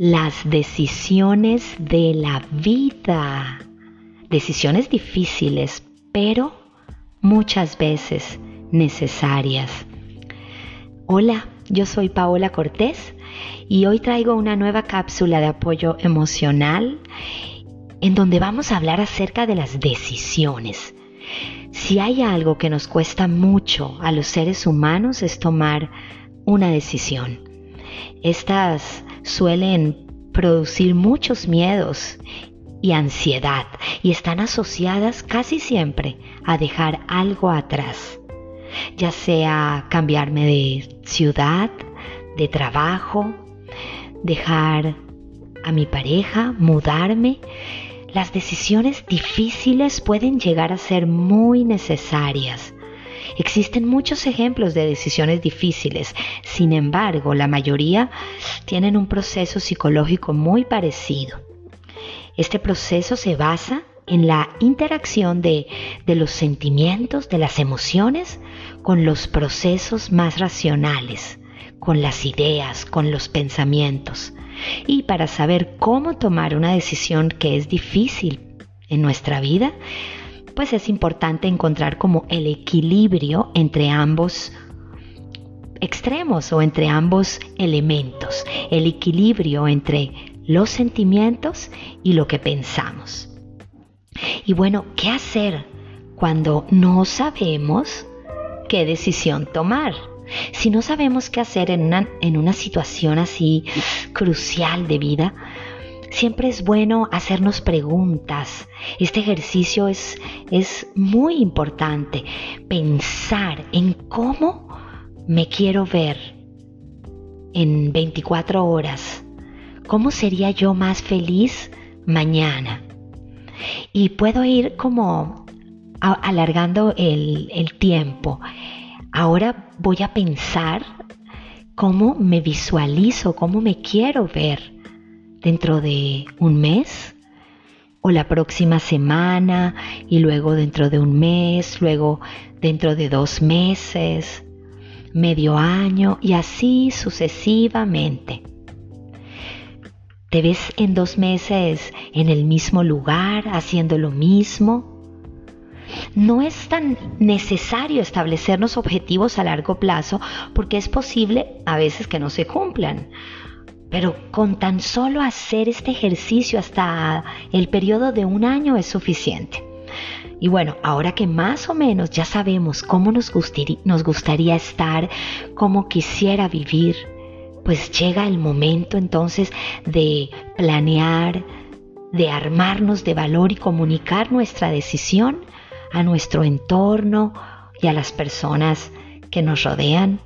las decisiones de la vida. Decisiones difíciles, pero muchas veces necesarias. Hola, yo soy Paola Cortés y hoy traigo una nueva cápsula de apoyo emocional en donde vamos a hablar acerca de las decisiones. Si hay algo que nos cuesta mucho a los seres humanos es tomar una decisión. Estas suelen producir muchos miedos y ansiedad y están asociadas casi siempre a dejar algo atrás, ya sea cambiarme de ciudad, de trabajo, dejar a mi pareja, mudarme. Las decisiones difíciles pueden llegar a ser muy necesarias. Existen muchos ejemplos de decisiones difíciles, sin embargo, la mayoría tienen un proceso psicológico muy parecido. Este proceso se basa en la interacción de, los sentimientos, de las emociones, con los procesos más racionales, con las ideas, con los pensamientos. Y para saber cómo tomar una decisión que es difícil en nuestra vida, pues es importante encontrar como el equilibrio entre ambos extremos o entre ambos elementos, el equilibrio entre los sentimientos y lo que pensamos. Y bueno, ¿qué hacer cuando no sabemos qué decisión tomar? Si no sabemos qué hacer en una, en una situación así crucial de vida, siempre es bueno hacernos preguntas. Este ejercicio es, es muy importante. Pensar en cómo me quiero ver en 24 horas ¿Cómo sería yo más feliz mañana? Y puedo ir como alargando el, el tiempo. Ahora voy a pensar cómo me visualizo, cómo me quiero ver dentro de un mes o la próxima semana y luego dentro de un mes, luego dentro de dos meses, medio año y así sucesivamente. ¿Te ves en dos meses en el mismo lugar haciendo lo mismo? No es tan necesario establecernos objetivos a largo plazo porque es posible a veces que no se cumplan. Pero con tan solo hacer este ejercicio hasta el periodo de un año es suficiente. Y bueno, ahora que más o menos ya sabemos cómo nos gustaría, nos gustaría estar, cómo quisiera vivir, pues llega el momento entonces de planear, de armarnos de valor y comunicar nuestra decisión a nuestro entorno y a las personas que nos rodean.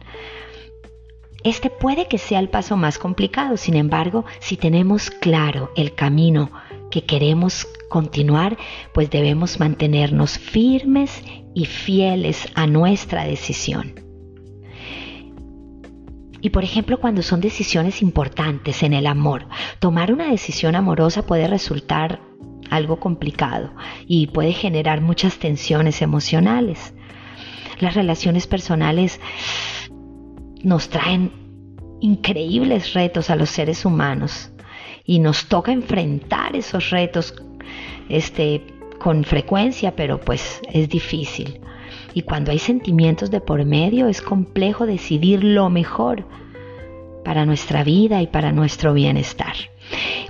Este puede que sea el paso más complicado, sin embargo, si tenemos claro el camino que queremos continuar, pues debemos mantenernos firmes y fieles a nuestra decisión. Y por ejemplo, cuando son decisiones importantes en el amor, tomar una decisión amorosa puede resultar algo complicado y puede generar muchas tensiones emocionales. Las relaciones personales nos traen increíbles retos a los seres humanos y nos toca enfrentar esos retos este, con frecuencia, pero pues es difícil. Y cuando hay sentimientos de por medio es complejo decidir lo mejor para nuestra vida y para nuestro bienestar.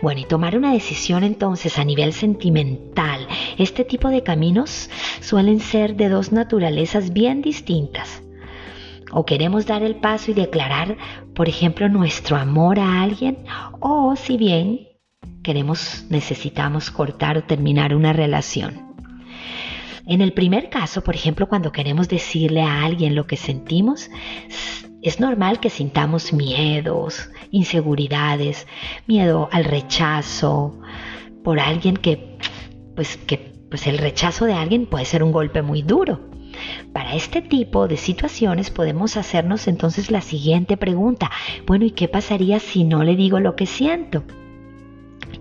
Bueno, y tomar una decisión entonces a nivel sentimental, este tipo de caminos suelen ser de dos naturalezas bien distintas. O queremos dar el paso y declarar, por ejemplo, nuestro amor a alguien, o si bien queremos, necesitamos cortar o terminar una relación. En el primer caso, por ejemplo, cuando queremos decirle a alguien lo que sentimos, es normal que sintamos miedos, inseguridades, miedo al rechazo por alguien que, pues, que, pues el rechazo de alguien puede ser un golpe muy duro. Para este tipo de situaciones podemos hacernos entonces la siguiente pregunta. Bueno, ¿y qué pasaría si no le digo lo que siento?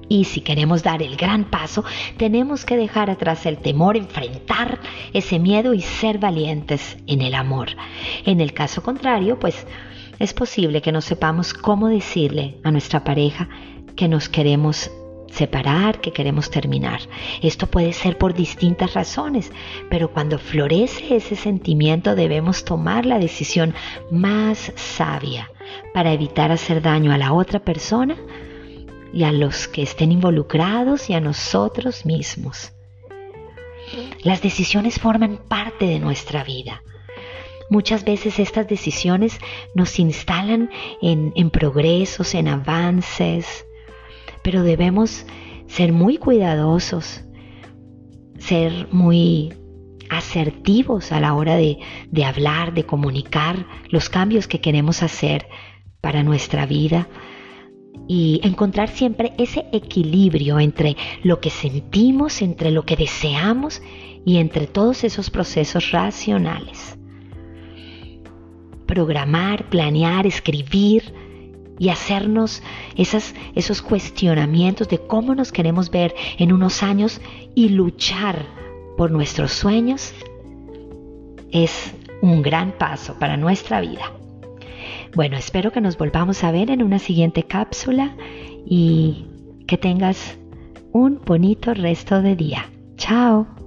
Y si queremos dar el gran paso, tenemos que dejar atrás el temor, enfrentar ese miedo y ser valientes en el amor. En el caso contrario, pues es posible que no sepamos cómo decirle a nuestra pareja que nos queremos separar, que queremos terminar. Esto puede ser por distintas razones, pero cuando florece ese sentimiento debemos tomar la decisión más sabia para evitar hacer daño a la otra persona y a los que estén involucrados y a nosotros mismos. Las decisiones forman parte de nuestra vida. Muchas veces estas decisiones nos instalan en, progresos, en avances, pero debemos ser muy cuidadosos, ser muy asertivos a la hora de, de, hablar, de comunicar los cambios que queremos hacer para nuestra vida y encontrar siempre ese equilibrio entre lo que sentimos, entre lo que deseamos y entre todos esos procesos racionales. Programar, planear, escribir, y hacernos esas, esos cuestionamientos de cómo nos queremos ver en unos años y luchar por nuestros sueños es un gran paso para nuestra vida. Bueno, espero que nos volvamos a ver en una siguiente cápsula y que tengas un bonito resto de día. Chao.